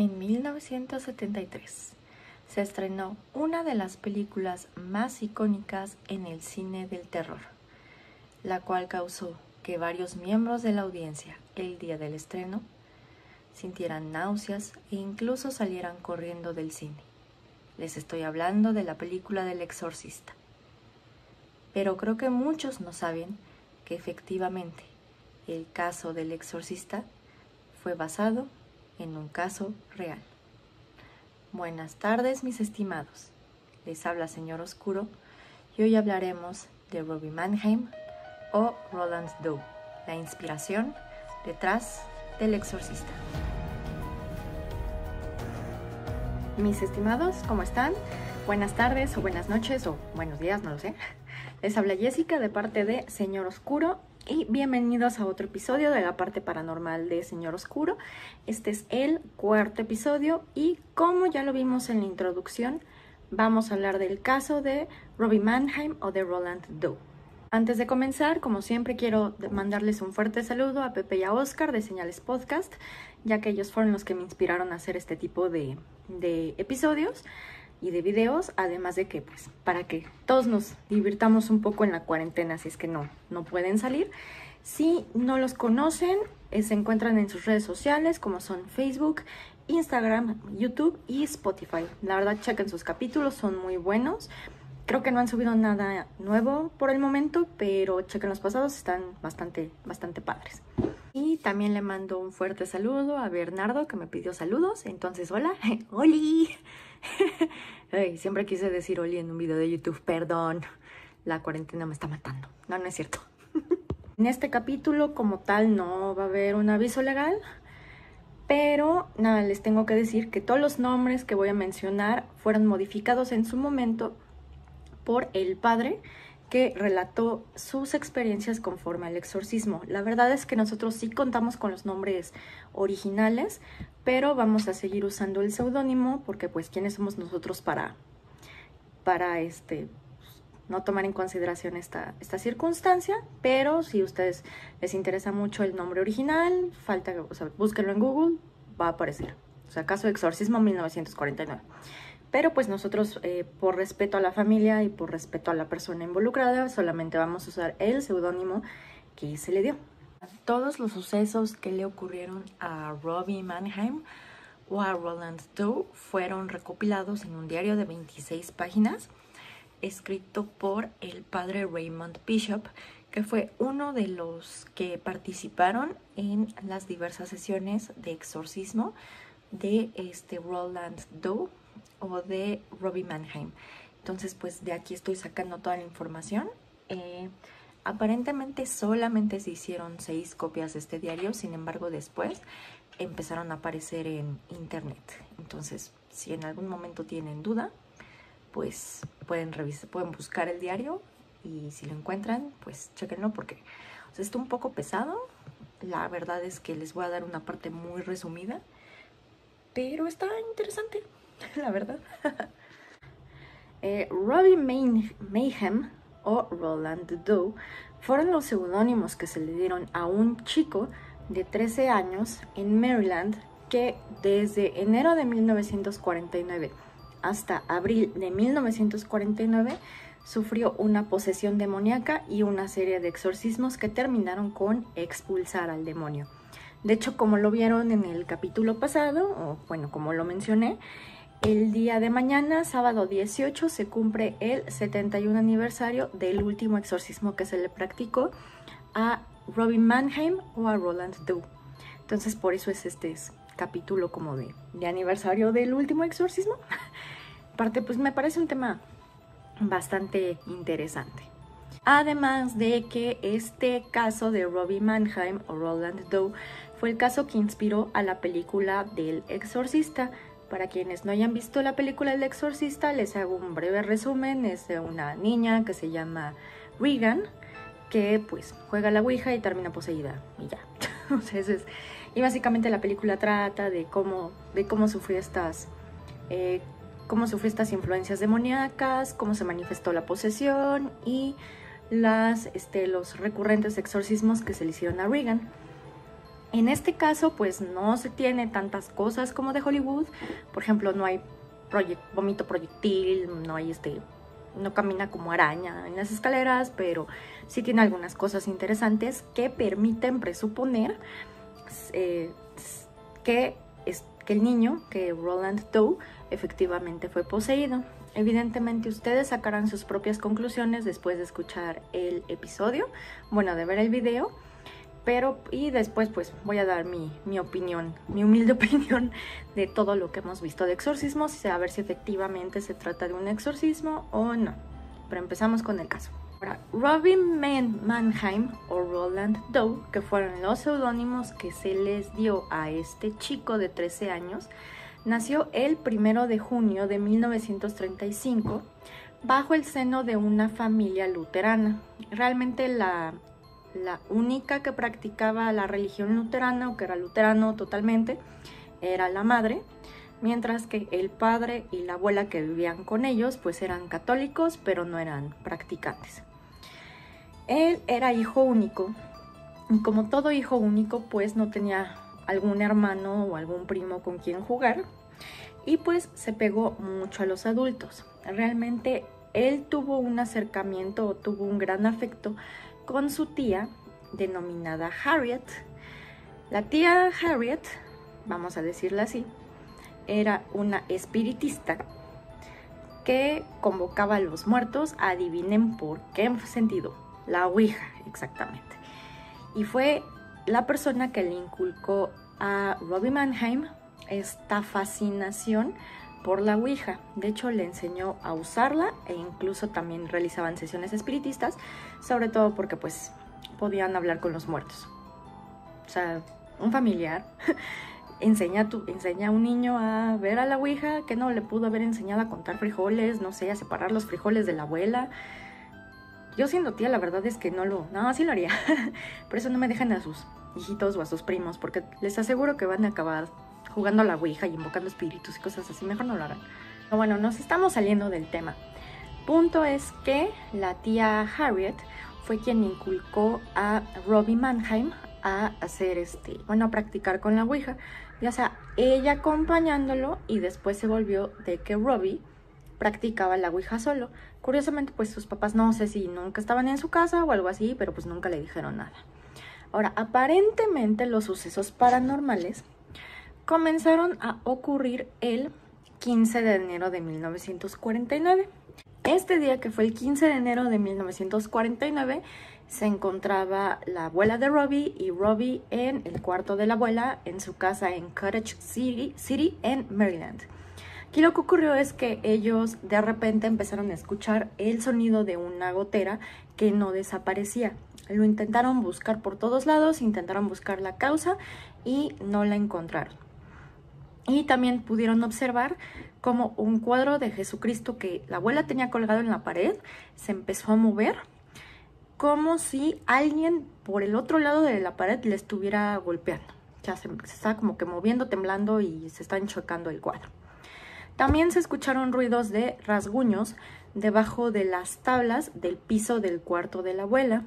En 1973 se estrenó una de las películas más icónicas en el cine del terror, la cual causó que varios miembros de la audiencia el día del estreno sintieran náuseas e incluso salieran corriendo del cine. Les estoy hablando de la película del exorcista. Pero creo que muchos no saben que efectivamente el caso del exorcista fue basado en un caso real. Buenas tardes, mis estimados. Les habla Señor Oscuro y hoy hablaremos de Robbie Mannheim o Roland Doe, la inspiración detrás del exorcista. Mis estimados, ¿cómo están? Buenas tardes o buenas noches o buenos días, no lo sé. Les habla Jessica de parte de Señor Oscuro y bienvenidos a otro episodio de la parte paranormal de Señor Oscuro. Este es el cuarto episodio y como ya lo vimos en la introducción, vamos a hablar del caso de Robbie Mannheim o de Roland Doe. Antes de comenzar, como siempre, quiero mandarles un fuerte saludo a Pepe y a Oscar de Señales Podcast, ya que ellos fueron los que me inspiraron a hacer este tipo de, de episodios y de videos, además de que pues para que todos nos divirtamos un poco en la cuarentena si es que no, no pueden salir. Si no los conocen, eh, se encuentran en sus redes sociales como son Facebook, Instagram, YouTube y Spotify. La verdad, chequen sus capítulos, son muy buenos. Creo que no han subido nada nuevo por el momento, pero chequen los pasados, están bastante, bastante padres. Y también le mando un fuerte saludo a Bernardo que me pidió saludos. Entonces, hola, ¡Oli! siempre quise decir Oli en un video de YouTube, perdón, la cuarentena me está matando. No, no es cierto. en este capítulo como tal no va a haber un aviso legal, pero nada, les tengo que decir que todos los nombres que voy a mencionar fueron modificados en su momento por el padre que relató sus experiencias conforme al exorcismo. La verdad es que nosotros sí contamos con los nombres originales, pero vamos a seguir usando el seudónimo porque pues quiénes somos nosotros para para este no tomar en consideración esta, esta circunstancia, pero si a ustedes les interesa mucho el nombre original, falta, o búsquenlo en Google, va a aparecer. O sea, caso de exorcismo 1949. Pero pues nosotros, eh, por respeto a la familia y por respeto a la persona involucrada, solamente vamos a usar el seudónimo que se le dio. Todos los sucesos que le ocurrieron a Robbie Mannheim o a Roland Doe fueron recopilados en un diario de 26 páginas escrito por el padre Raymond Bishop, que fue uno de los que participaron en las diversas sesiones de exorcismo de este Roland Doe o de Robbie Mannheim. Entonces, pues de aquí estoy sacando toda la información. Eh, aparentemente solamente se hicieron seis copias de este diario, sin embargo después empezaron a aparecer en internet. Entonces, si en algún momento tienen duda, pues pueden revisar, pueden buscar el diario y si lo encuentran, pues chequenlo porque está un poco pesado. La verdad es que les voy a dar una parte muy resumida, pero está interesante. la verdad. eh, Robbie Mayhem o Roland Doe fueron los seudónimos que se le dieron a un chico de 13 años en Maryland que desde enero de 1949 hasta abril de 1949 sufrió una posesión demoníaca y una serie de exorcismos que terminaron con expulsar al demonio. De hecho, como lo vieron en el capítulo pasado, o bueno, como lo mencioné, el día de mañana, sábado 18, se cumple el 71 aniversario del último exorcismo que se le practicó a Robin Mannheim o a Roland Doe. Entonces, por eso es este capítulo como de, aniversario del último exorcismo. Aparte, pues me parece un tema bastante interesante. Además de que este caso de Robbie Mannheim o Roland Doe fue el caso que inspiró a la película del exorcista, para quienes no hayan visto la película El Exorcista, les hago un breve resumen. Es de una niña que se llama Regan, que pues juega la Ouija y termina poseída y ya. y básicamente la película trata de cómo, de cómo sufrió estas, eh, cómo sufrió estas influencias demoníacas, cómo se manifestó la posesión y las, este, los recurrentes exorcismos que se le hicieron a Regan. En este caso, pues no se tiene tantas cosas como de Hollywood. Por ejemplo, no hay vómito proyectil, no hay este, no camina como araña en las escaleras, pero sí tiene algunas cosas interesantes que permiten presuponer eh, que, es, que el niño, que Roland Doe, efectivamente fue poseído. Evidentemente ustedes sacarán sus propias conclusiones después de escuchar el episodio, bueno, de ver el video pero y después pues voy a dar mi, opinión, mi humilde opinión de todo lo que hemos visto de exorcismos, a ver si efectivamente se trata de un exorcismo o no. Pero empezamos con el caso. Robin Mannheim o Roland Doe, que fueron los seudónimos que se les dio a este chico de 13 años, nació el primero de junio de 1935 bajo el seno de una familia luterana. Realmente la, la única que practicaba la religión luterana o que era luterano totalmente era la madre, mientras que el padre y la abuela que vivían con ellos pues eran católicos pero no eran practicantes. Él era hijo único y como todo hijo único pues no tenía algún hermano o algún primo con quien jugar y pues se pegó mucho a los adultos. Realmente él tuvo un acercamiento o tuvo un gran afecto con su tía denominada Harriet. La tía Harriet, vamos a decirla así, era una espiritista que convocaba a los muertos, adivinen por qué sentido, la Ouija, exactamente. Y fue la persona que le inculcó a Robbie Mannheim esta fascinación por la Ouija. De hecho, le enseñó a usarla e incluso también realizaban sesiones espiritistas, sobre todo porque pues podían hablar con los muertos. O sea, un familiar enseña, tu, enseña a un niño a ver a la Ouija que no le pudo haber enseñado a contar frijoles, no sé, a separar los frijoles de la abuela. Yo siendo tía, la verdad es que no lo, no, así lo haría. Por eso no me dejan a sus hijitos o a sus primos, porque les aseguro que van a acabar jugando a la Ouija y invocando espíritus y cosas así, mejor no lo harán. Pero bueno, nos estamos saliendo del tema. Punto es que la tía Harriet fue quien inculcó a Robbie Mannheim a hacer este, bueno, a practicar con la Ouija. Ya sea, ella acompañándolo y después se volvió de que Robbie practicaba la Ouija solo. Curiosamente, pues sus papás no sé si nunca estaban en su casa o algo así, pero pues nunca le dijeron nada. Ahora, aparentemente los sucesos paranormales comenzaron a ocurrir el 15 de enero de 1949. Este día, que fue el 15 de enero de 1949, se encontraba la abuela de Robbie y Robbie en el cuarto de la abuela en su casa en Cottage City, en Maryland. Aquí lo que ocurrió es que ellos de repente empezaron a escuchar el sonido de una gotera que no desaparecía. Lo intentaron buscar por todos lados, intentaron buscar la causa y no la encontraron. Y también pudieron observar como un cuadro de Jesucristo que la abuela tenía colgado en la pared se empezó a mover como si alguien por el otro lado de la pared le estuviera golpeando. Ya se, se estaba como que moviendo, temblando y se está enchocando el cuadro. También se escucharon ruidos de rasguños debajo de las tablas del piso del cuarto de la abuela.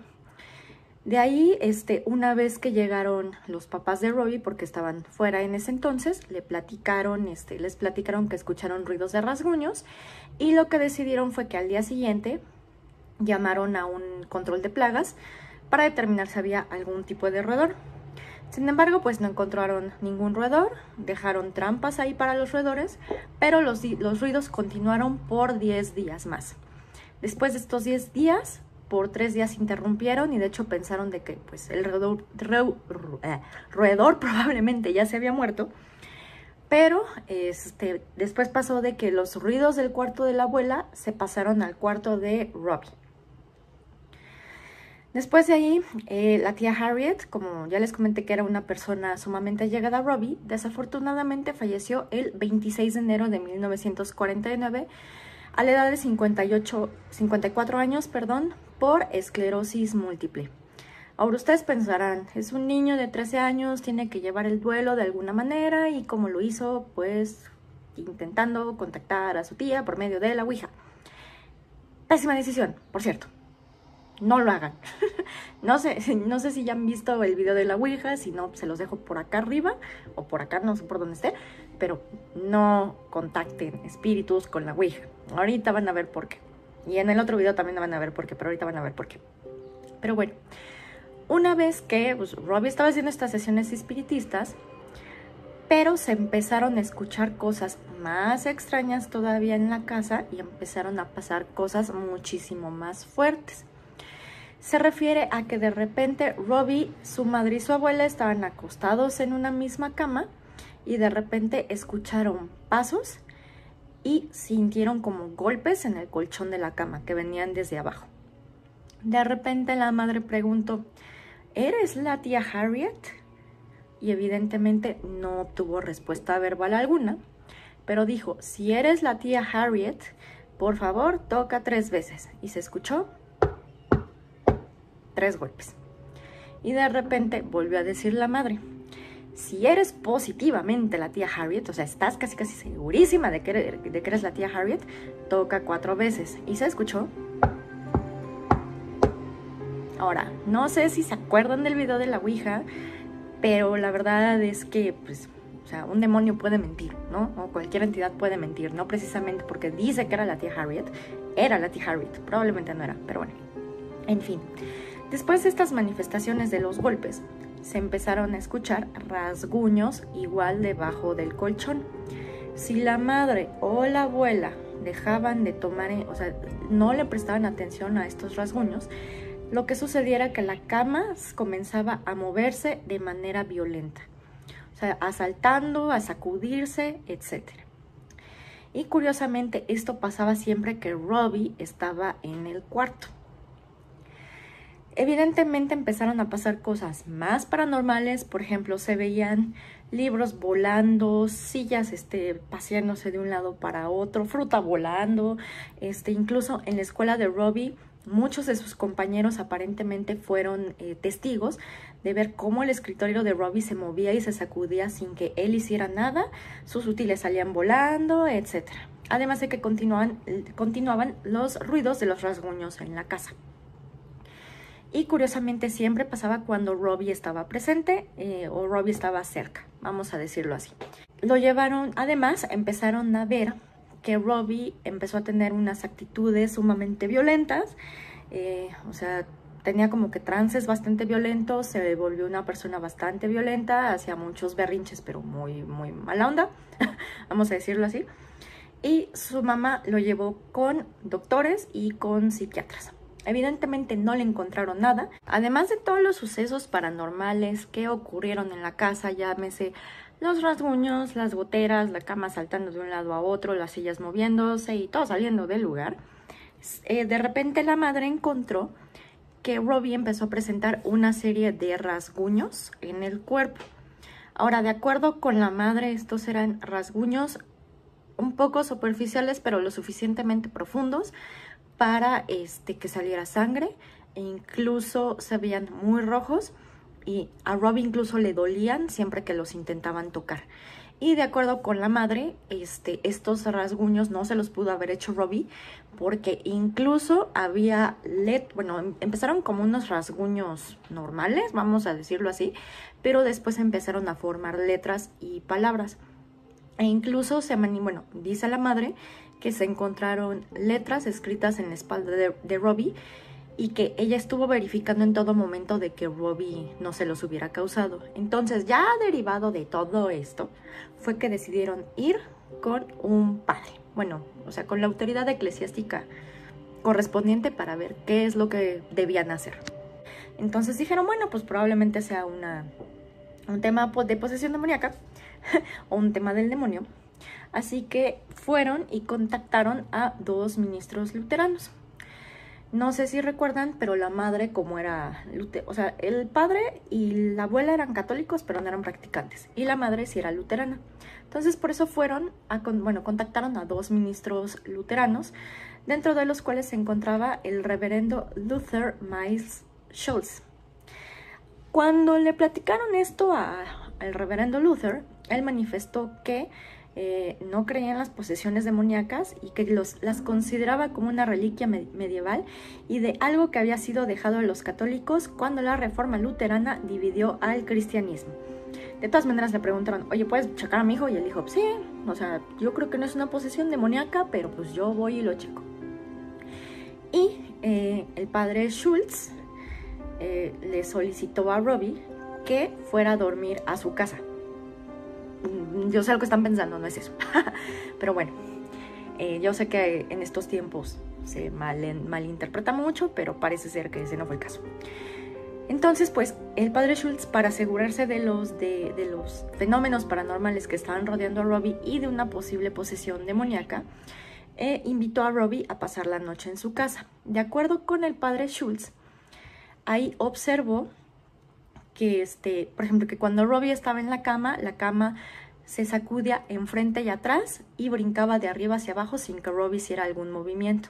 De ahí, este, una vez que llegaron los papás de Robbie, porque estaban fuera en ese entonces, le platicaron, este, les platicaron que escucharon ruidos de rasguños y lo que decidieron fue que al día siguiente llamaron a un control de plagas para determinar si había algún tipo de roedor. Sin embargo, pues no encontraron ningún roedor, dejaron trampas ahí para los roedores, pero los, los ruidos continuaron por 10 días más. Después de estos 10 días, por tres días interrumpieron y de hecho pensaron de que pues el eh, roedor, probablemente ya se había muerto. Pero este, después pasó de que los ruidos del cuarto de la abuela se pasaron al cuarto de Robbie. Después de ahí, eh, la tía Harriet, como ya les comenté que era una persona sumamente llegada a Robbie, desafortunadamente falleció el 26 de enero de 1949 a la edad de 58, 54 años, perdón, por esclerosis múltiple. Ahora ustedes pensarán, es un niño de 13 años, tiene que llevar el duelo de alguna manera y como lo hizo, pues intentando contactar a su tía por medio de la Ouija. Pésima decisión, por cierto. no lo hagan. no, sé, no sé si ya han visto el video de la Ouija, si no, se los dejo por acá arriba o por acá, no sé por dónde esté, pero no contacten espíritus con la Ouija. Ahorita van a ver por qué. Y en el otro video también van a ver por qué, pero ahorita van a ver por qué. Pero bueno, una vez que pues, Robbie estaba haciendo estas sesiones espiritistas, pero se empezaron a escuchar cosas más extrañas todavía en la casa y empezaron a pasar cosas muchísimo más fuertes. Se refiere a que de repente Robbie, su madre y su abuela estaban acostados en una misma cama y de repente escucharon pasos y sintieron como golpes en el colchón de la cama que venían desde abajo. De repente la madre preguntó, ¿eres la tía Harriet? Y evidentemente no obtuvo respuesta verbal alguna, pero dijo, si eres la tía Harriet, por favor toca tres veces. Y se escuchó tres golpes. Y de repente volvió a decir la madre, si eres positivamente la tía Harriet, o sea, estás casi casi segurísima de que, eres, de que eres la tía Harriet, toca cuatro veces. Y se escuchó. Ahora, no sé si se acuerdan del video de la Ouija, pero la verdad es que, pues, o sea, un demonio puede mentir, ¿no? O cualquier entidad puede mentir, no precisamente porque dice que era la tía Harriet, era la tía Harriet, probablemente no era, pero bueno. En fin, después de estas manifestaciones de los golpes, se empezaron a escuchar rasguños igual debajo del colchón. Si la madre o la abuela dejaban de tomar, o sea, no le prestaban atención a estos rasguños, lo que sucediera era que la cama comenzaba a moverse de manera violenta, o sea, asaltando, a sacudirse, etc. Y curiosamente esto pasaba siempre que Robbie estaba en el cuarto. Evidentemente empezaron a pasar cosas más paranormales, por ejemplo, se veían libros volando, sillas este, paseándose de un lado para otro, fruta volando, este, incluso en la escuela de Robbie muchos de sus compañeros aparentemente fueron eh, testigos de ver cómo el escritorio de Robbie se movía y se sacudía sin que él hiciera nada, sus útiles salían volando, etc. Además de que continuaban, continuaban los ruidos de los rasguños en la casa y curiosamente siempre pasaba cuando Robbie estaba presente eh, o Robbie estaba cerca, vamos a decirlo así. Lo llevaron, además empezaron a ver que Robbie empezó a tener unas actitudes sumamente violentas, eh, o sea, tenía como que trances bastante violentos, se volvió una persona bastante violenta, hacía muchos berrinches, pero muy, muy mala onda, vamos a decirlo así. Y su mamá lo llevó con doctores y con psiquiatras. Evidentemente no le encontraron nada, además de todos los sucesos paranormales que ocurrieron en la casa, llámese los rasguños, las goteras, la cama saltando de un lado a otro, las sillas moviéndose y todo saliendo del lugar. Eh, de repente la madre encontró que Robbie empezó a presentar una serie de rasguños en el cuerpo. Ahora, de acuerdo con la madre, estos eran rasguños un poco superficiales, pero lo suficientemente profundos para este, que saliera sangre e incluso se veían muy rojos y a Robbie incluso le dolían siempre que los intentaban tocar. Y de acuerdo con la madre, este, estos rasguños no se los pudo haber hecho Robbie porque incluso había, let, bueno, em, empezaron como unos rasguños normales, vamos a decirlo así, pero después empezaron a formar letras y palabras. E incluso se, bueno, dice la madre que se encontraron letras escritas en la espalda de, Robbie y que ella estuvo verificando en todo momento de que Robbie no se los hubiera causado. Entonces, ya derivado de todo esto, fue que decidieron ir con un padre, bueno, o sea, con la autoridad eclesiástica correspondiente para ver qué es lo que debían hacer. Entonces dijeron, bueno, pues probablemente sea una, un tema de posesión demoníaca o un tema del demonio. Así que fueron y contactaron a dos ministros luteranos. No sé si recuerdan, pero la madre como era, o sea, el padre y la abuela eran católicos, pero no eran practicantes. Y la madre sí era luterana. Entonces por eso fueron, a, bueno, contactaron a dos ministros luteranos, dentro de los cuales se encontraba el reverendo Luther Miles Schultz. Cuando le platicaron esto al reverendo Luther, él manifestó que eh, no creía en las posesiones demoníacas y que las consideraba como una reliquia medieval y de algo que había sido dejado a los católicos cuando la reforma luterana dividió al cristianismo. De todas maneras le preguntaron, oye, ¿puedes checar a mi hijo? Y él dijo, sí, o sea, yo creo que no es una posesión demoníaca, pero pues yo voy y lo checo. Y eh, el padre Schultz eh, le solicitó a Robbie que fuera a dormir a su casa. Mm, yo sé lo que están pensando, no es eso. pero bueno, eh, yo sé que en estos tiempos se mal, malinterpreta mucho, pero parece ser que ese no fue el caso. Entonces, pues, el padre Schultz, para asegurarse de los, fenómenos paranormales que estaban rodeando a Robbie y de una posible posesión demoníaca, eh, invitó a Robbie a pasar la noche en su casa. De acuerdo con el padre Schultz, ahí observó que, este, por ejemplo, que cuando Robbie estaba en la cama, la cama se sacudía enfrente y atrás y brincaba de arriba hacia abajo sin que Robbie hiciera algún movimiento.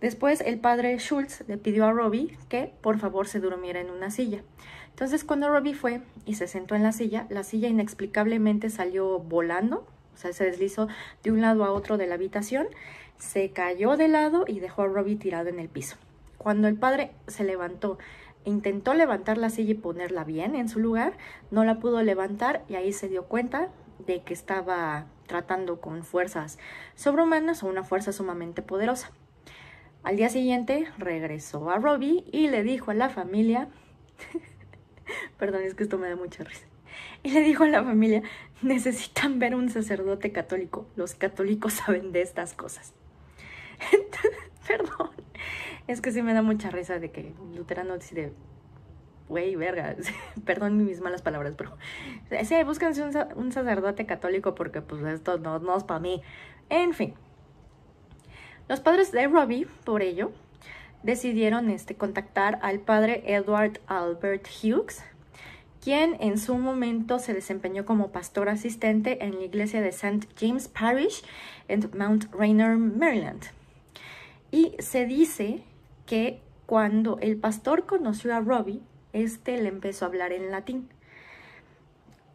Después el padre Schultz le pidió a Robbie que por favor se durmiera en una silla. Entonces cuando Robbie fue y se sentó en la silla, la silla inexplicablemente salió volando, o sea, se deslizó de un lado a otro de la habitación, se cayó de lado y dejó a Robbie tirado en el piso. Cuando el padre se levantó intentó levantar la silla y ponerla bien en su lugar, no la pudo levantar y ahí se dio cuenta de que estaba tratando con fuerzas sobrehumanas o una fuerza sumamente poderosa. Al día siguiente regresó a Robbie y le dijo a la familia, perdón, es que esto me da mucha risa, y le dijo a la familia, necesitan ver un sacerdote católico, los católicos saben de estas cosas. perdón, es que sí me da mucha risa de que luterano dice, güey, verga, perdón mis malas palabras, pero sí, búsquense un, sacerdote católico porque pues esto no, no es para mí. En fin, los padres de Robbie, por ello, decidieron este, contactar al padre Edward Albert Hughes, quien en su momento se desempeñó como pastor asistente en la iglesia de St. James Parish en Mount Rainier, Maryland. Y se dice que cuando el pastor conoció a Robbie, este le empezó a hablar en latín.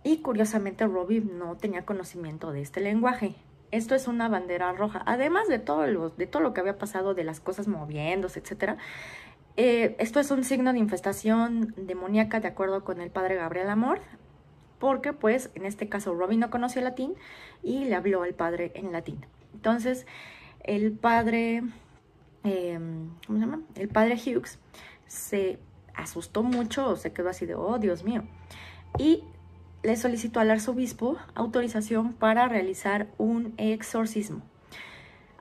Y curiosamente Robbie no tenía conocimiento de este lenguaje. Esto es una bandera roja. Además de todo lo, de todo lo que había pasado, de las cosas moviéndose, etc. Eh, esto es un signo de infestación demoníaca de acuerdo con el padre Gabriel Amor, porque pues en este caso Robin no conocía latín y le habló al padre en latín. Entonces el padre, em, ¿cómo se llama? El padre Hughes se asustó mucho, se quedó así de, oh Dios mío. Y le solicitó al arzobispo autorización para realizar un exorcismo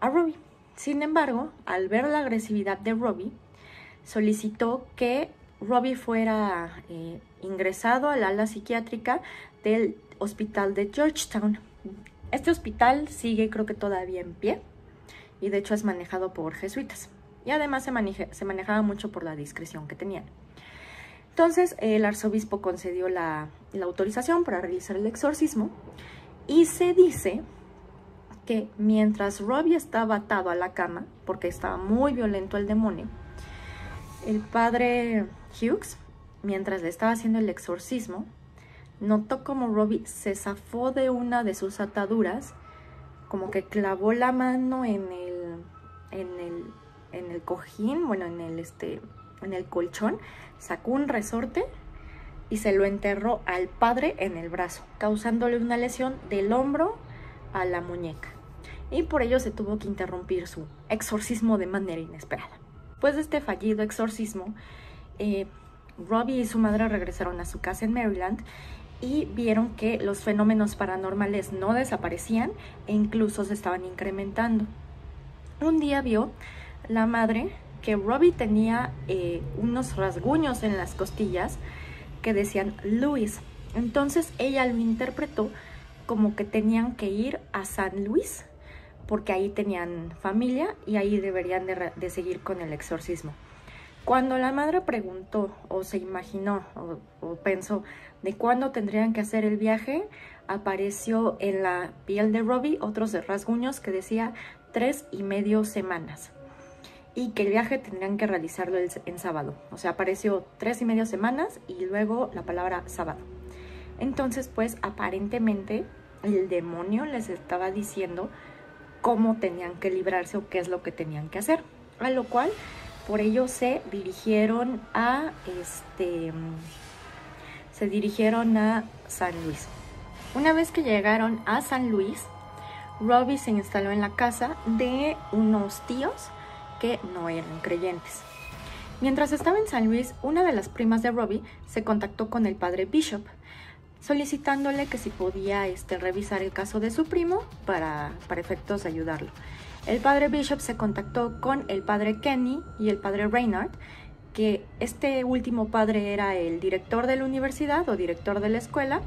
a Robbie. Sin embargo, al ver la agresividad de Robbie, solicitó que Robbie fuera eh, ingresado al ala psiquiátrica del hospital de Georgetown. Este hospital sigue creo que todavía en pie y de hecho es manejado por jesuitas. Y además se, manejaba mucho por la discreción que tenían. Entonces el arzobispo concedió la, autorización para realizar el exorcismo y se dice que mientras Robbie estaba atado a la cama, porque estaba muy violento el demonio, el padre Hughes, mientras le estaba haciendo el exorcismo, notó como Robbie se zafó de una de sus ataduras, como que clavó la mano en el, en el, en el cojín, bueno, en el, este, en el colchón, sacó un resorte y se lo enterró al padre en el brazo, causándole una lesión del hombro a la muñeca. Y por ello se tuvo que interrumpir su exorcismo de manera inesperada. Después de este fallido exorcismo, eh, Robbie y su madre regresaron a su casa en Maryland y vieron que los fenómenos paranormales no desaparecían e incluso se estaban incrementando. Un día vio la madre que Robbie tenía eh, unos rasguños en las costillas que decían Luis. Entonces ella lo interpretó como que tenían que ir a San Luis porque ahí tenían familia y ahí deberían de, seguir con el exorcismo. Cuando la madre preguntó o se imaginó o, pensó de cuándo tendrían que hacer el viaje, apareció en la piel de Robbie otros rasguños que decía tres y medio semanas y que el viaje tendrían que realizarlo en sábado. O sea, apareció tres y media semanas y luego la palabra sábado. Entonces, pues aparentemente el demonio les estaba diciendo cómo tenían que librarse o qué es lo que tenían que hacer. A lo cual, por ello se dirigieron a este se dirigieron a San Luis. Una vez que llegaron a San Luis, Robbie se instaló en la casa de unos tíos que no eran creyentes. Mientras estaba en San Luis, una de las primas de Robbie se contactó con el padre Bishop, solicitándole que si podía este, revisar el caso de su primo para, para efectos ayudarlo. El padre Bishop se contactó con el padre Kenny y el padre Reynard, que este último padre era el director de la universidad o director de la escuela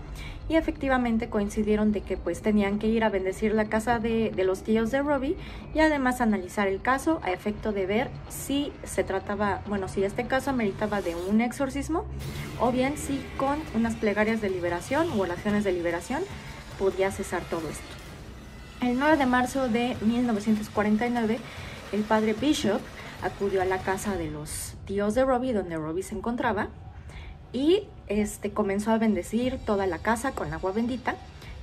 y efectivamente coincidieron de que pues tenían que ir a bendecir la casa de, los tíos de Robbie y además analizar el caso a efecto de ver si se trataba, bueno, si este caso ameritaba de un exorcismo o bien si con unas plegarias de liberación o oraciones de liberación podía cesar todo esto. El 9 de marzo de 1949, el padre Bishop acudió a la casa de los tíos de Robbie, donde Robbie se encontraba, y este, comenzó a bendecir toda la casa con agua bendita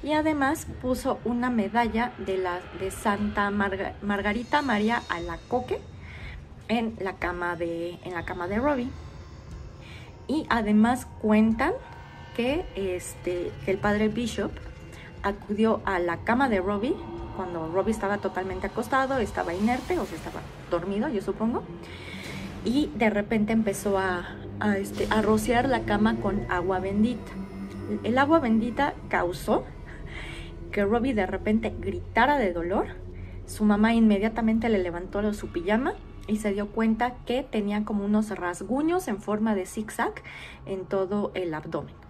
y además puso una medalla de, la, de Santa Margarita María Alacoque en la cama de, en la cama de Robbie. Y además cuentan que, este, que el padre Bishop acudió a la cama de Robbie cuando Robbie estaba totalmente acostado, estaba inerte, o sea, estaba dormido, yo supongo. Y de repente empezó a, este, a rociar la cama con agua bendita. El agua bendita causó que Robbie de repente gritara de dolor. Su mamá inmediatamente le levantó su pijama y se dio cuenta que tenía como unos rasguños en forma de zigzag en todo el abdomen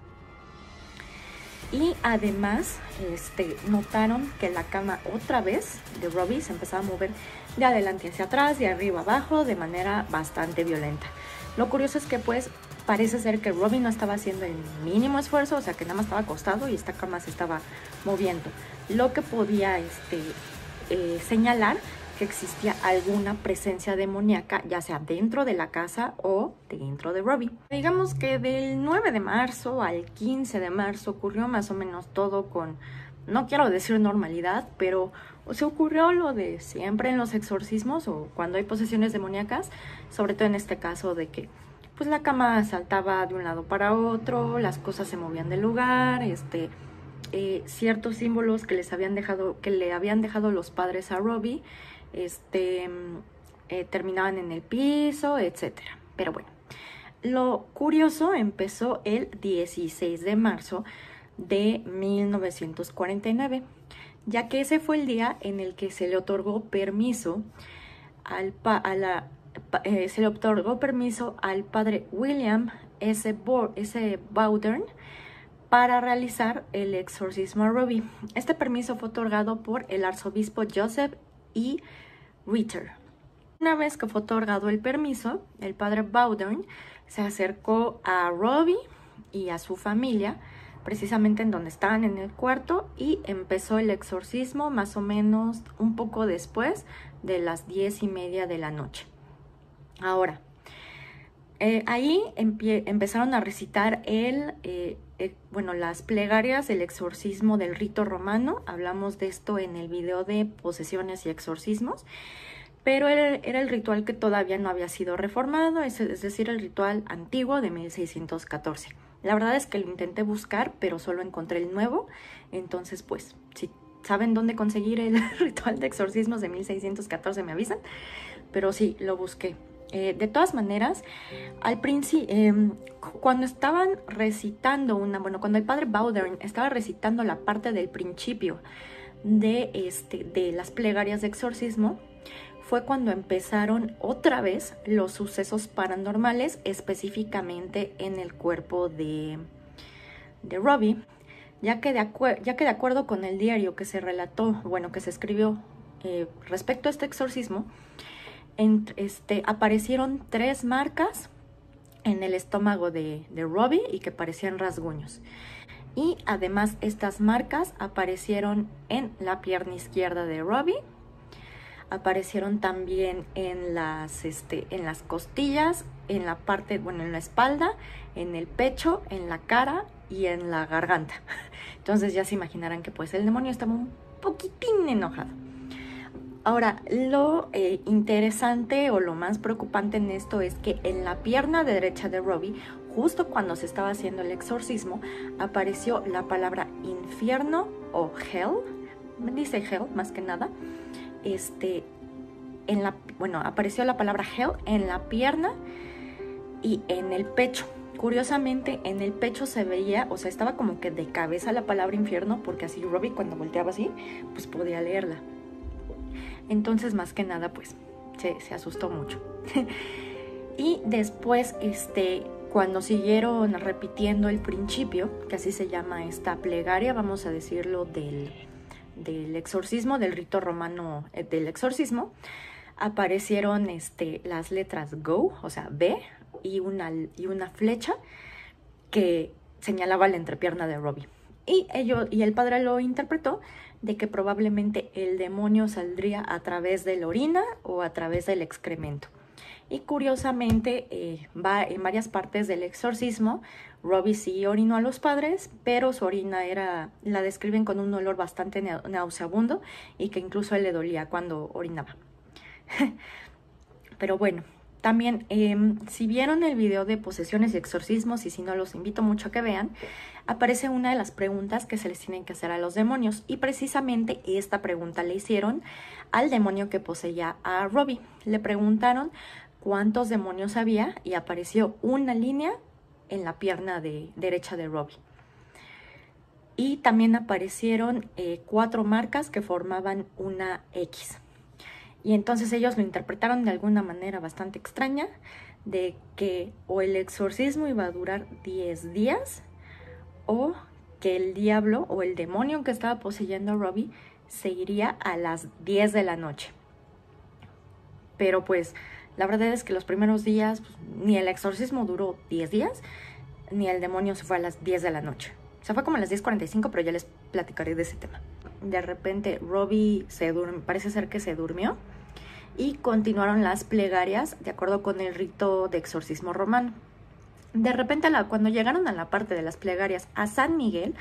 y además este, notaron que la cama otra vez de Robbie se empezaba a mover de adelante hacia atrás, de arriba abajo, de manera bastante violenta. Lo curioso es que pues parece ser que Robbie no estaba haciendo el mínimo esfuerzo, o sea que nada más estaba acostado y esta cama se estaba moviendo. Lo que podía este, eh, señalar que existía alguna presencia demoníaca, ya sea dentro de la casa o dentro de Robbie. Digamos que del 9 de marzo al 15 de marzo ocurrió más o menos todo con, no quiero decir normalidad, pero se ocurrió lo de siempre en los exorcismos o cuando hay posesiones demoníacas, sobre todo en este caso de que pues la cama saltaba de un lado para otro, las cosas se movían del lugar, este, eh, ciertos símbolos que les habían dejado, que le habían dejado los padres a Robbie, este, eh, terminaban en el piso, etc. Pero bueno, lo curioso empezó el 16 de marzo de 1949, ya que ese fue el día en el que se le otorgó permiso al a la, eh, se le otorgó permiso al padre William S. S. Bowdern para realizar el exorcismo a Robbie. Este permiso fue otorgado por el arzobispo Joseph E. Una vez que fue otorgado el permiso, el padre Bowdern se acercó a Robbie y a su familia, precisamente en donde estaban en el cuarto, y empezó el exorcismo más o menos un poco después de las diez y media de la noche. Ahora, eh, ahí empezaron a recitar el, eh, bueno, las plegarias del exorcismo del rito romano. Hablamos de esto en el video de posesiones y exorcismos. Pero era, el ritual que todavía no había sido reformado, es, es decir, el ritual antiguo de 1614. La verdad es que lo intenté buscar, pero solo encontré el nuevo. Entonces, pues, si saben dónde conseguir el ritual de exorcismos de 1614, me avisan. Pero sí, lo busqué. Eh, de todas maneras, al principio, em, cuando estaban recitando una, bueno, cuando el padre Bowdern estaba recitando la parte del principio de, este, de las plegarias de exorcismo, fue cuando empezaron otra vez los sucesos paranormales, específicamente en el cuerpo de, de Robbie, ya que, de ya que de acuerdo con el diario que se relató, bueno, que se escribió eh, respecto a este exorcismo, este, aparecieron tres marcas en el estómago de, de Robbie y que parecían rasguños. Y además estas marcas aparecieron en la pierna izquierda de Robbie, aparecieron también en las, este, en las costillas, en la parte, bueno, en la espalda, en el pecho, en la cara y en la garganta. Entonces ya se imaginarán que pues el demonio estaba un poquitín enojado. Ahora, lo eh, interesante o lo más preocupante en esto es que en la pierna derecha de Robbie, justo cuando se estaba haciendo el exorcismo, apareció la palabra infierno o hell, dice hell más que nada, este, en la, bueno, apareció la palabra hell en la pierna y en el pecho. Curiosamente, en el pecho se veía, o sea, estaba como que de cabeza la palabra infierno, porque así Robbie cuando volteaba así, pues podía leerla. Entonces, más que nada, pues se, asustó mucho. y después, este, cuando siguieron repitiendo el principio, que así se llama esta plegaria, vamos a decirlo, del, del exorcismo, del rito romano eh, del exorcismo, aparecieron este, las letras Go, o sea, B, y una, y una flecha que señalaba la entrepierna de Robbie. Y, ello, y el padre lo interpretó de que probablemente el demonio saldría a través de la orina o a través del excremento. Y curiosamente eh, va en varias partes del exorcismo. Robbie sí orinó a los padres, pero su orina era, la describen con un olor bastante nauseabundo y que incluso él le dolía cuando orinaba. pero bueno, también, em, si vieron el video de posesiones y exorcismos, y si no, los invito mucho a que vean, aparece una de las preguntas que se les tienen que hacer a los demonios. Y precisamente esta pregunta le hicieron al demonio que poseía a Robbie. Le preguntaron cuántos demonios había y apareció una línea en la pierna de, derecha de Robbie. Y también aparecieron eh, cuatro marcas que formaban una X. Y entonces ellos lo interpretaron de alguna manera bastante extraña, de que o el exorcismo iba a durar 10 días, o que el diablo o el demonio que estaba poseyendo a Robbie se iría a las 10 de la noche. Pero pues la verdad es que los primeros días, pues, ni el exorcismo duró 10 días, ni el demonio se fue a las 10 de la noche. Se fue como a las 10.45, pero ya les platicaré de ese tema. De repente Robbie se durmió, parece ser que se durmió y continuaron las plegarias de acuerdo con el rito de exorcismo romano. De repente, cuando llegaron a la parte de las plegarias a San Miguel,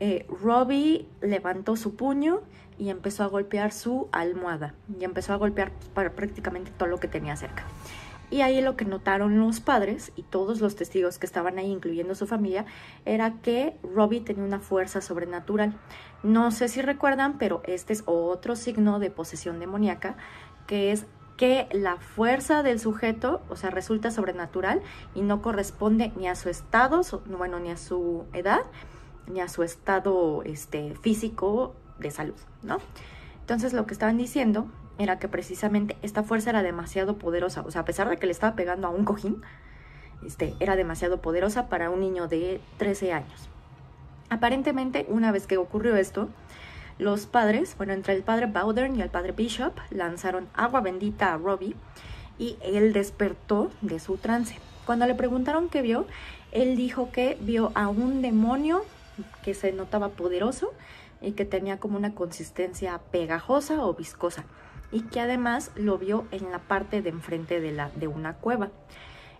eh, Robbie levantó su puño y empezó a golpear su almohada y empezó a golpear prácticamente todo lo que tenía cerca. Y ahí lo que notaron los padres y todos los testigos que estaban ahí, incluyendo su familia, era que Robbie tenía una fuerza sobrenatural. No sé si recuerdan, pero este es otro signo de posesión demoníaca que es que la fuerza del sujeto, o sea, resulta sobrenatural y no corresponde ni a su estado, bueno, ni a su edad, ni a su estado este, físico de salud, ¿no? Entonces lo que estaban diciendo era que precisamente esta fuerza era demasiado poderosa, o sea, a pesar de que le estaba pegando a un cojín, este, era demasiado poderosa para un niño de 13 años. Aparentemente, una vez que ocurrió esto, los padres, bueno, entre el padre Bowdern y el padre Bishop, lanzaron agua bendita a Robbie y él despertó de su trance. Cuando le preguntaron qué vio, él dijo que vio a un demonio que se notaba poderoso y que tenía como una consistencia pegajosa o viscosa y que además lo vio en la parte de enfrente de, la, de una cueva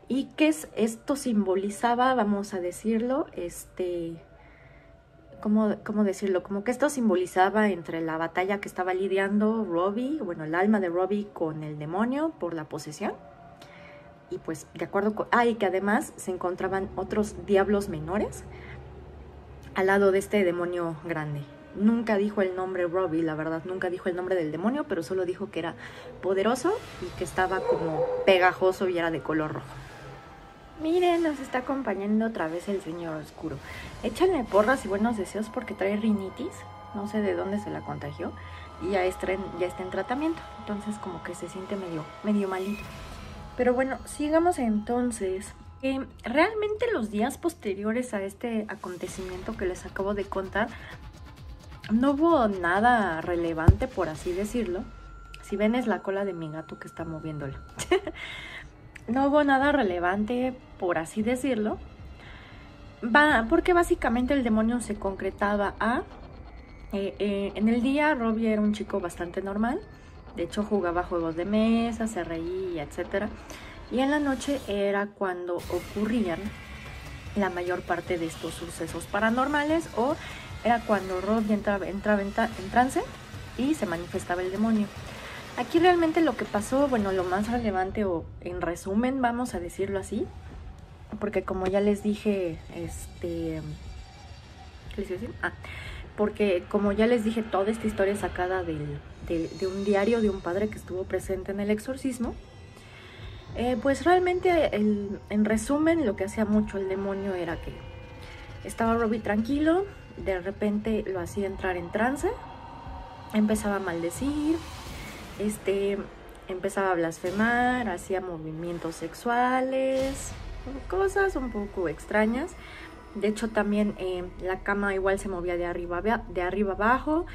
y que esto simbolizaba, vamos a decirlo, este ¿cómo, ¿cómo, decirlo? Como que esto simbolizaba entre la batalla que estaba lidiando Robbie, bueno, el alma de Robbie con el demonio por la posesión. Y pues de acuerdo con... Ah, y que además se encontraban otros diablos menores al lado de este demonio grande. Nunca dijo el nombre Robbie, la verdad, nunca dijo el nombre del demonio, pero solo dijo que era poderoso y que estaba como pegajoso y era de color rojo. Miren, nos está acompañando otra vez el señor oscuro. Échanle porras y buenos deseos porque trae rinitis. No sé de dónde se la contagió. Y ya está en, ya está en tratamiento. Entonces como que se siente medio, medio malito. Pero bueno, sigamos entonces. Eh, realmente los días posteriores a este acontecimiento que les acabo de contar, no hubo nada relevante, por así decirlo. Si ven es la cola de mi gato que está moviéndola. no hubo nada relevante, por así decirlo, va, porque básicamente el demonio se concretaba a... Eh, eh, en el día Robbie era un chico bastante normal, de hecho jugaba juegos de mesa, se reía, etc. Y en la noche era cuando ocurrían la mayor parte de estos sucesos paranormales o era cuando Robbie entraba, entraba en, en trance y se manifestaba el demonio. Aquí realmente lo que pasó, bueno, lo más relevante o en resumen, vamos a decirlo así, porque como ya les dije, este, ¿qué les decir? Ah, porque como ya les dije, toda esta historia sacada del, de, un diario de un padre que estuvo presente en el exorcismo, eh, pues realmente en resumen lo que hacía mucho el demonio era que estaba Robbie tranquilo, de repente lo hacía entrar en trance, empezaba a maldecir, este, empezaba a blasfemar, hacía movimientos sexuales, cosas un poco extrañas. De hecho, también eh, la cama igual se movía de arriba, de arriba abajo,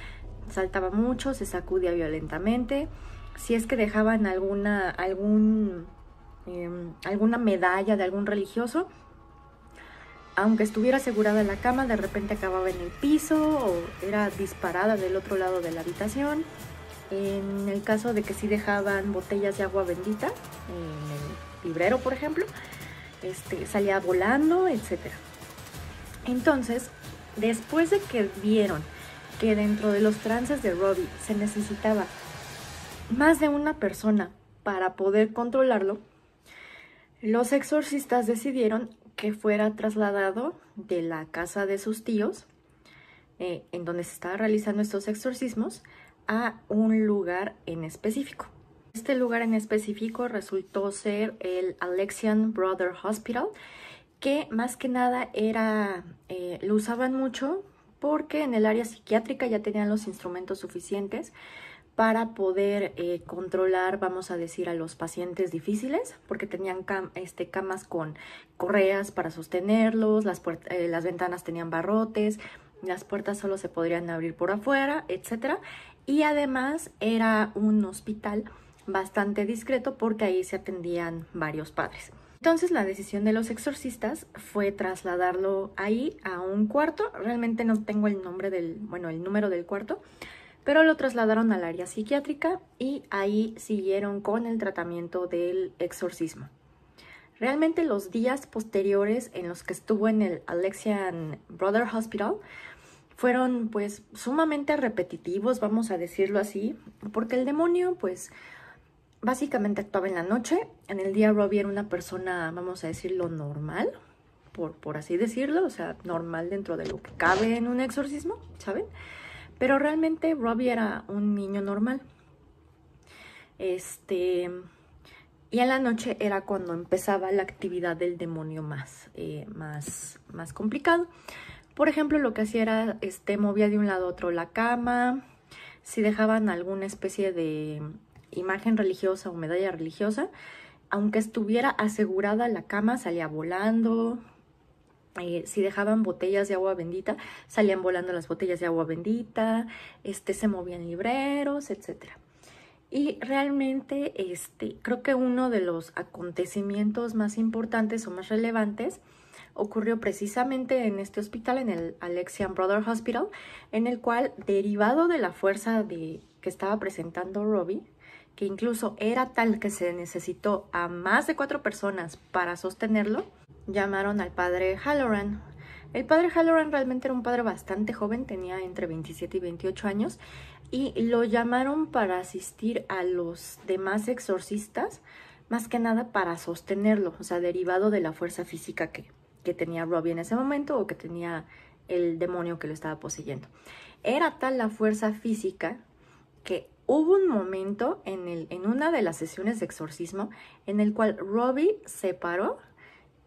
saltaba mucho, se sacudía violentamente. Si es que dejaban alguna, algún, eh, alguna medalla de algún religioso, aunque estuviera asegurada en la cama, de repente acababa en el piso o era disparada del otro lado de la habitación. En el caso de que sí dejaban botellas de agua bendita en el librero, por ejemplo, este, salía volando, etc. Entonces, después de que vieron que dentro de los trances de Robbie se necesitaba más de una persona para poder controlarlo, los exorcistas decidieron que fuera trasladado de la casa de sus tíos, eh, en donde se estaba realizando estos exorcismos, a un lugar en específico. Este lugar en específico resultó ser el Alexian Brother Hospital, que más que nada era, eh, lo usaban mucho porque en el área psiquiátrica ya tenían los instrumentos suficientes para poder eh, controlar, vamos a decir, a los pacientes difíciles, porque tenían este, camas con correas para sostenerlos, las, eh, las ventanas tenían barrotes, las puertas solo se podrían abrir por afuera, etc. Y además era un hospital bastante discreto porque ahí se atendían varios padres. Entonces la decisión de los exorcistas fue trasladarlo ahí a un cuarto. Realmente no tengo el nombre del, bueno, el número del cuarto, pero lo trasladaron al área psiquiátrica y ahí siguieron con el tratamiento del exorcismo. Realmente los días posteriores en los que estuvo en el Alexian Brother Hospital fueron pues sumamente repetitivos, vamos a decirlo así, porque el demonio pues básicamente actuaba en la noche, en el día Robbie era una persona, vamos a decirlo, normal, por, por así decirlo, o sea, normal dentro de lo que cabe en un exorcismo, ¿saben? Pero realmente Robbie era un niño normal. Este. Y en la noche era cuando empezaba la actividad del demonio más, eh, más, más complicado. Por ejemplo, lo que hacía era, este, movía de un lado a otro la cama, si dejaban alguna especie de imagen religiosa o medalla religiosa, aunque estuviera asegurada la cama, salía volando, eh, si dejaban botellas de agua bendita, salían volando las botellas de agua bendita, este, se movían libreros, etc. Y realmente este, creo que uno de los acontecimientos más importantes o más relevantes ocurrió precisamente en este hospital, en el Alexian Brother Hospital, en el cual, derivado de la fuerza de, que estaba presentando Robbie, que incluso era tal que se necesitó a más de cuatro personas para sostenerlo, llamaron al padre Halloran. El padre Halloran realmente era un padre bastante joven, tenía entre 27 y 28 años, y lo llamaron para asistir a los demás exorcistas, más que nada para sostenerlo, o sea, derivado de la fuerza física que, que tenía Robbie en ese momento o que tenía el demonio que lo estaba poseyendo. Era tal la fuerza física que hubo un momento en, una de las sesiones de exorcismo en el cual Robbie se paró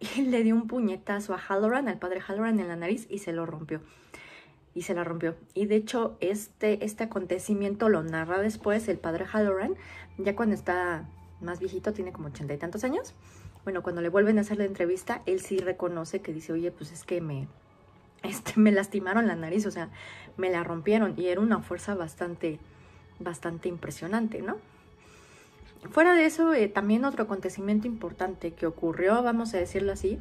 y le dio un puñetazo a Halloran, al padre Halloran en la nariz y se lo rompió. Y se la rompió. Y de hecho, este, este acontecimiento lo narra después el padre Halloran, ya cuando está más viejito, tiene como ochenta y tantos años. Bueno, cuando le vuelven a hacer la entrevista, él sí reconoce que dice, oye, pues es que me, este, me lastimaron la nariz, o sea, me la rompieron. Y era una fuerza bastante, bastante impresionante, ¿no? Fuera de eso, eh, también otro acontecimiento importante que ocurrió, vamos a decirlo así,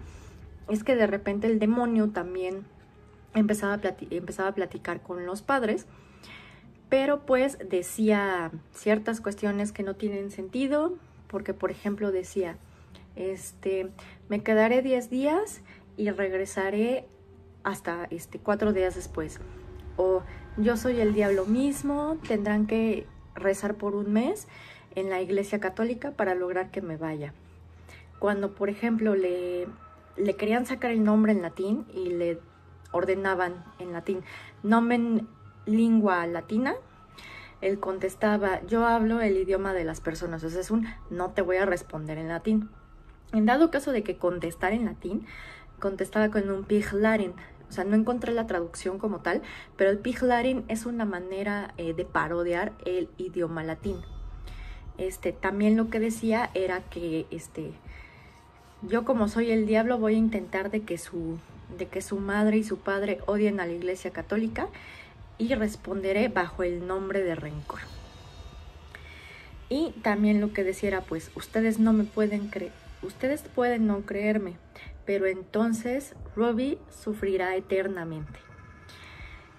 es que de repente el demonio también empezaba a, empezaba a platicar con los padres, pero pues decía ciertas cuestiones que no tienen sentido, porque por ejemplo decía, este, me quedaré 10 días y regresaré hasta este, cuatro días después. O yo soy el diablo mismo, tendrán que rezar por un mes en la iglesia católica para lograr que me vaya. Cuando, por ejemplo, le, le querían sacar el nombre en latín y le ordenaban en latín nomen lingua latina, él contestaba, yo hablo el idioma de las personas, o es un no te voy a responder en latín. En dado caso de que contestar en latín, contestaba con un piglarin, o sea, no encontré la traducción como tal, pero el piglarin es una manera eh, de parodiar el idioma latín. Este, también lo que decía era que este, yo como soy el diablo voy a intentar de que su, de que su madre y su padre odien a la iglesia católica y responderé bajo el nombre de rencor. Y también lo que decía era, pues ustedes no me pueden creer, ustedes pueden no creerme, pero entonces Robbie sufrirá eternamente.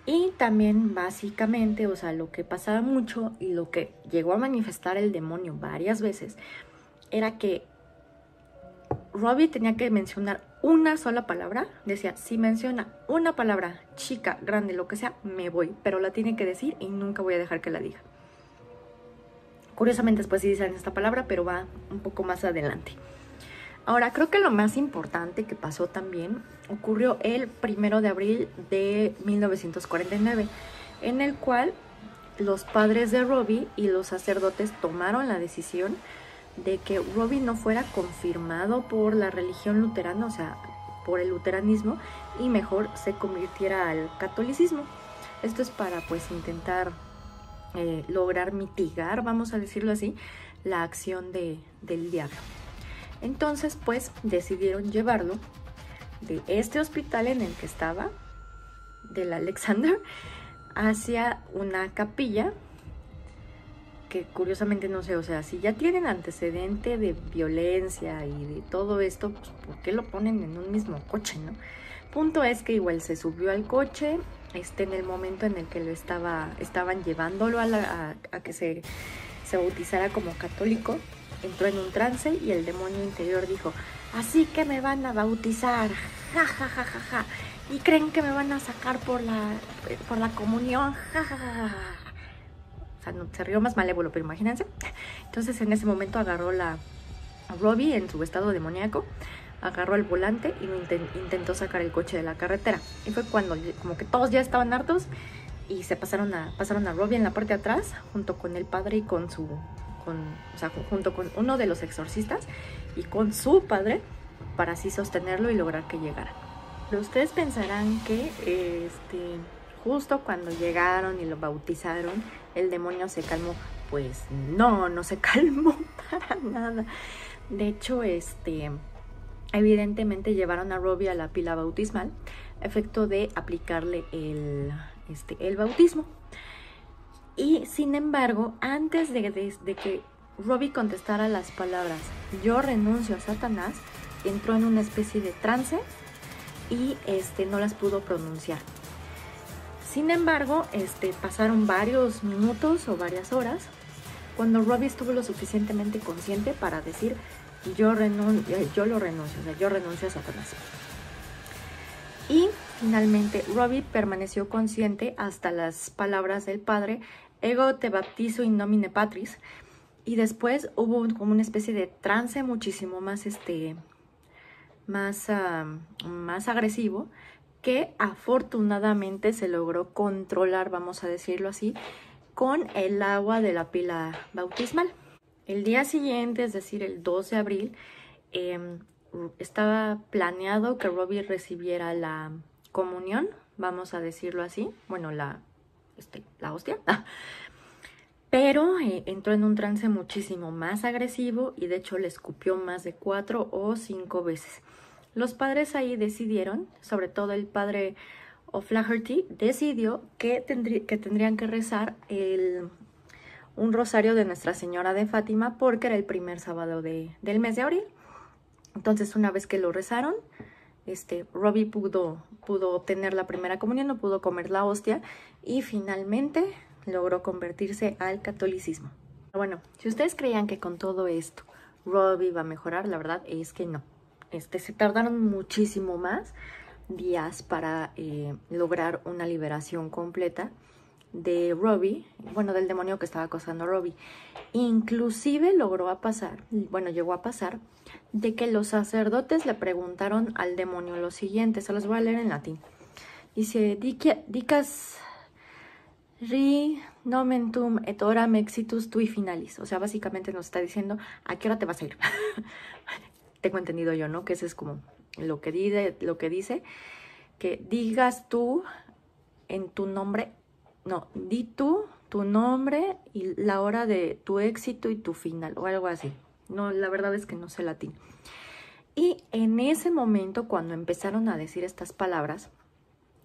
Y también básicamente, o sea, lo que pasaba mucho y lo que llegó a manifestar el demonio varias veces, era que Robbie tenía que mencionar una sola palabra. Decía, si menciona una palabra, chica, grande, lo que sea, me voy. Pero la tiene que decir y nunca voy a dejar que la diga. Curiosamente después sí dicen esta palabra, pero va un poco más adelante. Ahora, creo que lo más importante que pasó también ocurrió el primero de abril de 1949, en el cual los padres de Robbie y los sacerdotes tomaron la decisión de que Robbie no fuera confirmado por la religión luterana, o sea, por el luteranismo, y mejor se convirtiera al catolicismo. Esto es para pues intentar eh, lograr mitigar, vamos a decirlo así, la acción de, del diablo. Entonces pues decidieron llevarlo de este hospital en el que estaba, del Alexander, hacia una capilla que curiosamente no sé, o sea, si ya tienen antecedente de violencia y de todo esto, pues ¿por qué lo ponen en un mismo coche, no? Punto es que igual se subió al coche, este, en el momento en el que lo estaba, estaban llevándolo a, a, que se, se bautizara como católico, entró en un trance y el demonio interior dijo, así que me van a bautizar, ja, ja, ja, ja, ja, y creen que me van a sacar por la, por la comunión, ja, ja, ja, ja se rió más malévolo, pero imagínense. Entonces en ese momento agarró la a Robbie en su estado demoníaco, agarró el volante y intentó sacar el coche de la carretera. Y fue cuando como que todos ya estaban hartos y se pasaron a, pasaron a Robbie en la parte de atrás, junto con el padre y con su, con, junto con uno de los exorcistas y con su padre, para así sostenerlo y lograr que llegara. Pero ustedes pensarán que este justo cuando llegaron y lo bautizaron, el demonio se calmó. Pues no, no se calmó para nada. De hecho, este, evidentemente llevaron a Robbie a la pila bautismal, efecto de aplicarle el, este, el bautismo. Y sin embargo, antes de, que Robbie contestara las palabras, yo renuncio a Satanás, entró en una especie de trance y este, no las pudo pronunciar. Sin embargo, este, pasaron varios minutos o varias horas cuando Robbie estuvo lo suficientemente consciente para decir yo, renuncio, yo lo renuncio, o sea, yo renuncio a Satanás. Y finalmente Robbie permaneció consciente hasta las palabras del Padre, ego te baptizo in nomine patris, y después hubo como una especie de trance muchísimo más, este, más, ah, más agresivo, que afortunadamente se logró controlar, vamos a decirlo así, con el agua de la pila bautismal. El día siguiente, es decir, el 2 de abril, em, estaba planeado que Robbie recibiera la comunión, vamos a decirlo así, bueno, la, este, la hostia, pero eh, entró en un trance muchísimo más agresivo y de hecho le escupió más de cuatro o cinco veces. Los padres ahí decidieron, sobre todo el padre O'Flaherty, decidió que, que tendrían que rezar el, un rosario de Nuestra Señora de Fátima porque era el primer sábado de, del mes de abril. Entonces, una vez que lo rezaron, este, Robbie pudo, pudo obtener la primera comunión, no pudo comer la hostia y finalmente logró convertirse al catolicismo. Bueno, si ustedes creían que con todo esto Robbie iba a mejorar, la verdad es que no este, se tardaron muchísimo más días para eh, lograr una liberación completa de Robbie, bueno, del demonio que estaba acosando a Robbie. Inclusive logró a pasar, bueno, llegó a pasar, de que los sacerdotes le preguntaron al demonio lo siguiente, se los voy a leer en latín. Dice, dicas ri nomentum et oram exitus tui finalis. O sea, básicamente nos está diciendo, ¿a qué hora te vas a ir? Tengo entendido yo, ¿no? Que eso es como lo que, dice, lo que dice, que digas tú en tu nombre no, di tú tu nombre y la hora de tu éxito y tu final o algo así. No, la verdad es que no sé latín. Y en ese momento, cuando empezaron a decir estas palabras,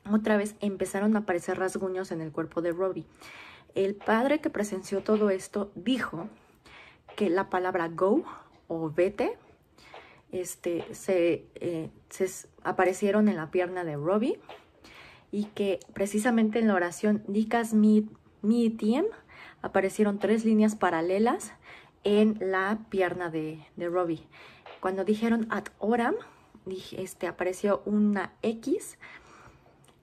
otra vez empezaron a aparecer rasguños en el cuerpo de Robbie. El padre que presenció todo esto dijo que la palabra go o vete este, se, eh, aparecieron en la pierna de Robbie y que precisamente en la oración Dicas tiem aparecieron tres líneas paralelas en la pierna de, de Robbie. Cuando dijeron ad oram, este, apareció una X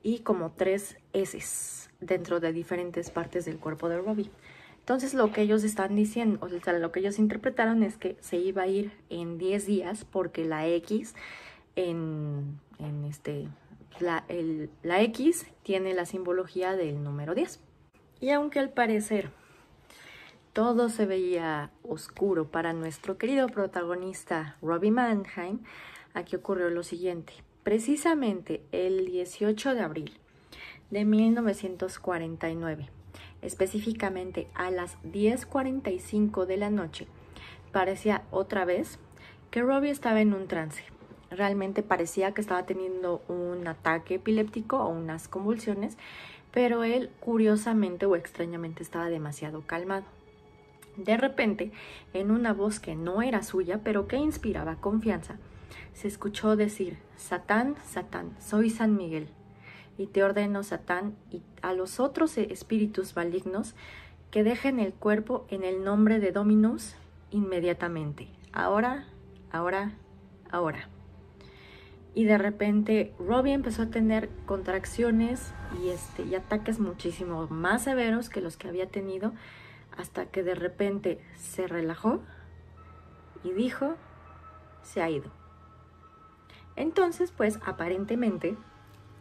y como tres S dentro de diferentes partes del cuerpo de Robbie. Entonces lo que ellos están diciendo, o sea, lo que ellos interpretaron es que se iba a ir en 10 días porque la X en, en este, la, la X tiene la simbología del número 10. Y aunque al parecer todo se veía oscuro para nuestro querido protagonista Robbie Mannheim, aquí ocurrió lo siguiente. Precisamente el 18 de abril de 1949, específicamente a las 10.45 de la noche, parecía otra vez que Robbie estaba en un trance realmente parecía que estaba teniendo un ataque epiléptico o unas convulsiones, pero él curiosamente o extrañamente estaba demasiado calmado. De repente, en una voz que no era suya, pero que inspiraba confianza, se escuchó decir, Satán, Satán, soy San Miguel, y te ordeno, Satán, y a los otros espíritus malignos que dejen el cuerpo en el nombre de Dominus inmediatamente. Ahora, ahora, ahora y de repente Robbie empezó a tener contracciones y, este, y ataques muchísimo más severos que los que había tenido hasta que de repente se relajó y dijo, se ha ido. Entonces, pues aparentemente,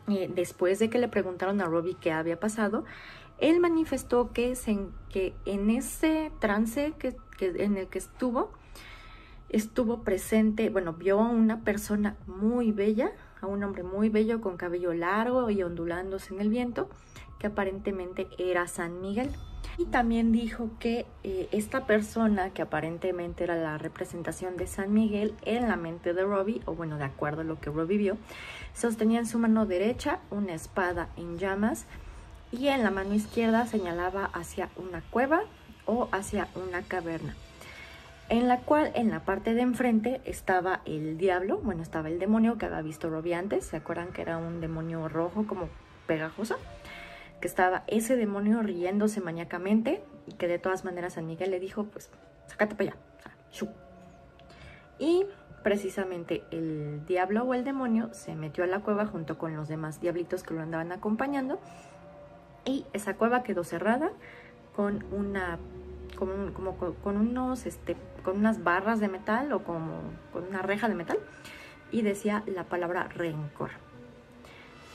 eh, después de que le preguntaron a Robbie qué había pasado, él manifestó que, que en ese trance que, en el que estuvo, estuvo presente, bueno, vio a una persona muy bella, a un hombre muy bello con cabello largo y ondulándose en el viento, que aparentemente era San Miguel. Y también dijo que eh, esta persona, que aparentemente era la representación de San Miguel en la mente de Robbie, o bueno, de acuerdo a lo que Robbie vio, sostenía en su mano derecha una espada en llamas y en la mano izquierda señalaba hacia una cueva o hacia una caverna en la cual en la parte de enfrente estaba el diablo, bueno, estaba el demonio que había visto Robbie antes, ¿se acuerdan que era un demonio rojo como pegajoso? Que estaba ese demonio riéndose maníacamente y que de todas maneras San Miguel le dijo, pues, sácate para allá, Y precisamente el diablo o el demonio se metió a la cueva junto con los demás diablitos que lo andaban acompañando y esa cueva quedó cerrada con una con unos, este, con unas barras de metal o como con una reja de metal y decía la palabra rencor.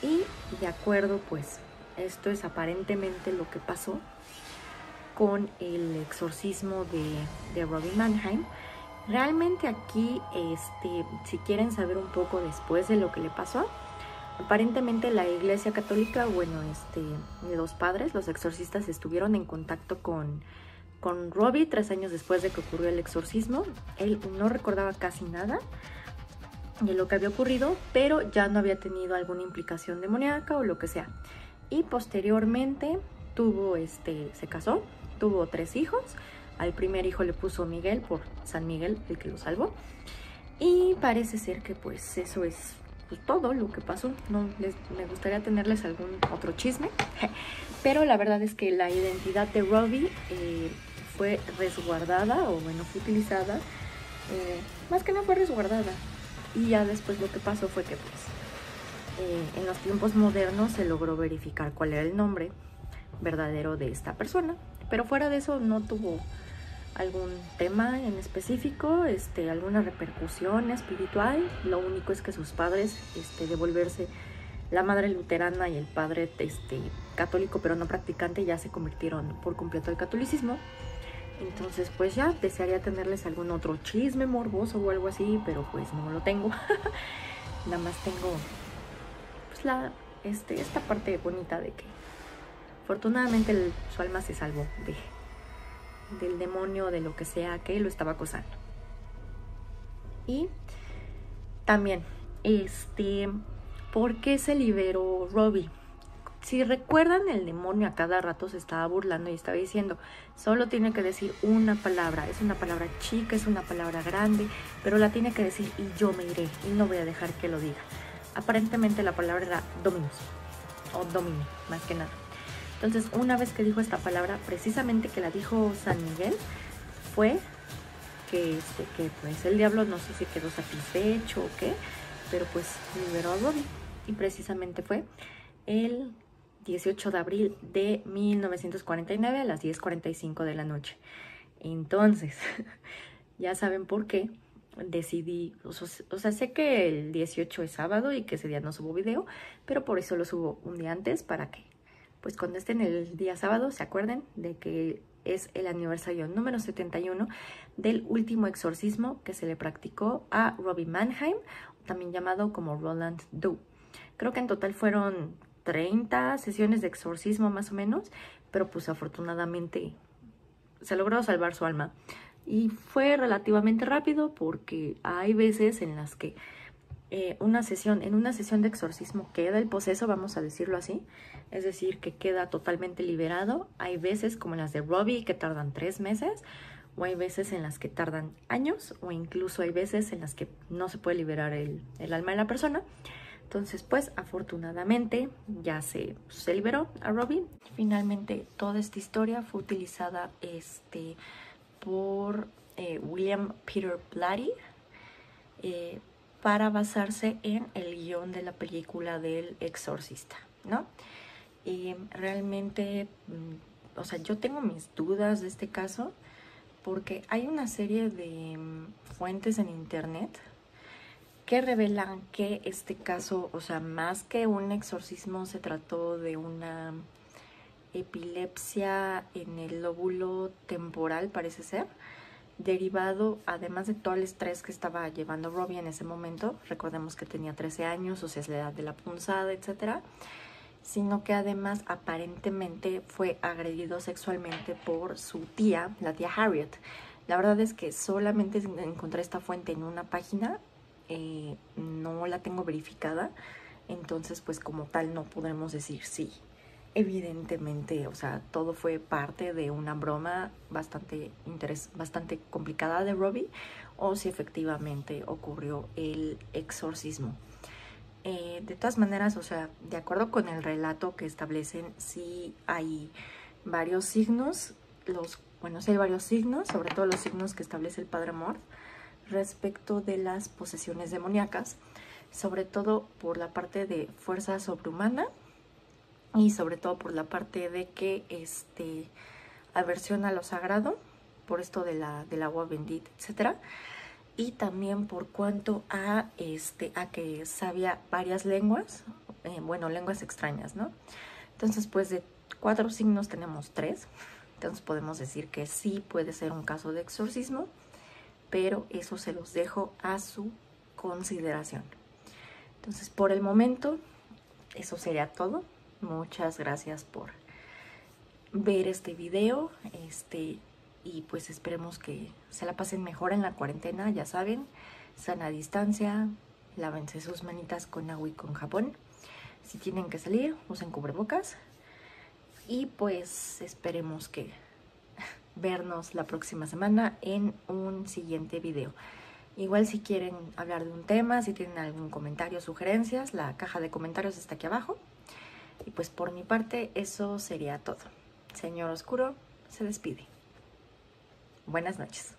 Y de acuerdo, pues esto es aparentemente lo que pasó con el exorcismo de, de Robin Mannheim. Realmente aquí, este, si quieren saber un poco después de lo que le pasó, aparentemente la Iglesia Católica, bueno, este, los padres, los exorcistas, estuvieron en contacto con con Robbie tres años después de que ocurrió el exorcismo. Él no recordaba casi nada de lo que había ocurrido, pero ya no había tenido alguna implicación demoníaca o lo que sea. Y posteriormente tuvo, este, se casó, tuvo tres hijos. Al primer hijo le puso Miguel por San Miguel, el que lo salvó. Y parece ser que pues eso es pues, todo lo que pasó. No les, me gustaría tenerles algún otro chisme, pero la verdad es que la identidad de Robbie eh, fue resguardada o bueno, fue utilizada, eh, más que no fue resguardada, Y ya después lo que pasó fue que pues eh, en los tiempos modernos se logró verificar cuál era el nombre verdadero de esta persona. Pero fuera de eso no tuvo algún tema en específico, este, alguna repercusión espiritual. Lo único es que sus padres, este, devolverse la madre luterana y el padre este, católico pero no practicante ya se convirtieron por completo al catolicismo. Entonces pues ya desearía tenerles algún otro chisme morboso o algo así, pero pues no lo tengo. Nada más tengo la, este, esta parte bonita de que afortunadamente su alma se salvó de, del demonio, de lo que sea que lo estaba acosando. Y también, este, ¿Por qué se liberó Robbie? Si recuerdan, el demonio a cada rato se estaba burlando y estaba diciendo, solo tiene que decir una palabra, es una palabra chica, es una palabra grande, pero la tiene que decir y yo me iré y no voy a dejar que lo diga. Aparentemente la palabra era dominus, o domini, más que nada. Entonces, una vez que dijo esta palabra, precisamente que la dijo San Miguel, fue que, este, que pues el diablo no sé si quedó satisfecho o qué, pero pues liberó a Robbie y precisamente fue el 18 de abril de 1949 a las 10.45 de la noche. Entonces, ya saben por qué decidí, o sea, sé que el 18 es sábado y que ese día no subo video, pero por eso lo subo un día antes para que, pues cuando estén el día sábado, se acuerden de que es el aniversario número 71 del último exorcismo que se le practicó a Robbie Mannheim, también llamado como Roland Doe. Creo que en total fueron 30 sesiones de exorcismo más o menos, pero pues afortunadamente se logró salvar su alma. Y fue relativamente rápido porque hay veces en las que eh, una sesión, en una sesión de exorcismo queda el poseso, vamos a decirlo así, es decir, que queda totalmente liberado. Hay veces como las de Robbie que tardan tres meses, o hay veces en las que tardan años, o incluso hay veces en las que no se puede liberar el, el alma de la persona. Entonces, pues afortunadamente ya se, se liberó a Robbie. Finalmente, toda esta historia fue utilizada este, por eh, William Peter Blatty eh, para basarse en el guion de la película del exorcista, ¿no? Y realmente, mm, o sea, yo tengo mis dudas de este caso porque hay una serie de mm, fuentes en internet que revelan que este caso, o sea, más que un exorcismo, se trató de una epilepsia en el lóbulo temporal, parece ser, derivado, además de todo el estrés que estaba llevando Robbie en ese momento, recordemos que tenía 13 años, o sea, es la edad de la punzada, etcétera, sino que además aparentemente fue agredido sexualmente por su tía, la tía Harriet. La verdad es que solamente encontré esta fuente en una página eh, no la tengo verificada, entonces pues como tal no podemos decir sí. Evidentemente, o sea, todo fue parte de una broma bastante, bastante complicada de Robbie o si efectivamente ocurrió el exorcismo. Eh, de todas maneras, o sea, de acuerdo con el relato que establecen, sí hay varios signos, los, bueno, sí hay varios signos, sobre todo los signos que establece el Padre Mort, respecto de las posesiones demoníacas, sobre todo por la parte de fuerza sobrehumana y sobre todo por la parte de que este aversión a lo sagrado, por esto de la, del agua bendita, etcétera, y también por cuanto a este a que sabía varias lenguas, eh, bueno, lenguas extrañas, ¿no? Entonces, pues de cuatro signos tenemos tres, entonces podemos decir que sí puede ser un caso de exorcismo pero eso se los dejo a su consideración. Entonces, por el momento, eso sería todo. Muchas gracias por ver este video. Este, y pues esperemos que se la pasen mejor en la cuarentena, ya saben, sana distancia, lávense sus manitas con agua y con jabón. Si tienen que salir, usen cubrebocas. Y pues esperemos que vernos la próxima semana en un siguiente video. Igual si quieren hablar de un tema, si tienen algún comentario, sugerencias, la caja de comentarios está aquí abajo. Y pues por mi parte eso sería todo. Señor Oscuro se despide. Buenas noches.